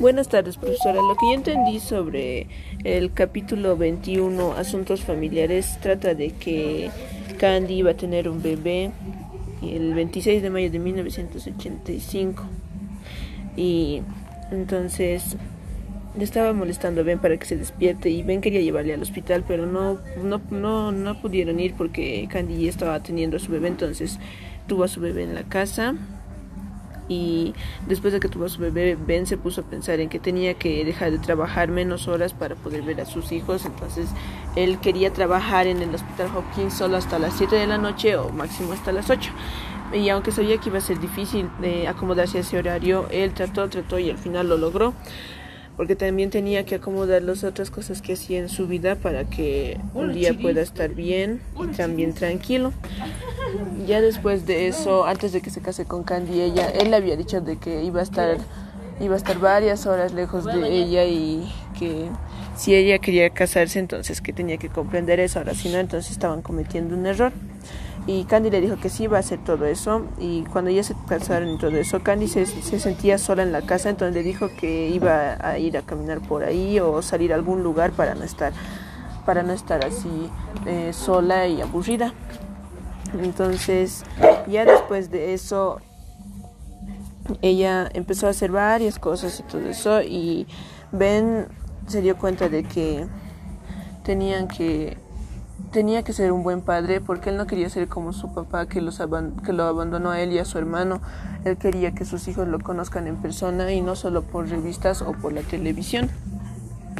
Buenas tardes, profesora. Lo que yo entendí sobre el capítulo 21, Asuntos Familiares, trata de que Candy iba a tener un bebé el 26 de mayo de 1985. Y entonces le estaba molestando a Ben para que se despierte y Ben quería llevarle al hospital, pero no, no, no, no pudieron ir porque Candy ya estaba teniendo a su bebé, entonces tuvo a su bebé en la casa y después de que tuvo su bebé, Ben se puso a pensar en que tenía que dejar de trabajar menos horas para poder ver a sus hijos, entonces él quería trabajar en el Hospital Hopkins solo hasta las 7 de la noche o máximo hasta las 8. Y aunque sabía que iba a ser difícil eh, acomodarse a ese horario, él trató, trató y al final lo logró porque también tenía que acomodar las otras cosas que hacía en su vida para que un día pueda estar bien y también tranquilo. Ya después de eso, antes de que se case con Candy, ella, él le había dicho de que iba a estar, iba a estar varias horas lejos de ella y que si ella quería casarse, entonces que tenía que comprender eso, ahora si no, entonces estaban cometiendo un error. Y Candy le dijo que sí iba a hacer todo eso. Y cuando ya se casaron y todo eso, Candy se, se, sentía sola en la casa, entonces le dijo que iba a ir a caminar por ahí o salir a algún lugar para no estar, para no estar así eh, sola y aburrida. Entonces, ya después de eso, ella empezó a hacer varias cosas y todo eso. Y Ben se dio cuenta de que tenían que tenía que ser un buen padre porque él no quería ser como su papá que, los que lo abandonó a él y a su hermano. Él quería que sus hijos lo conozcan en persona y no solo por revistas o por la televisión.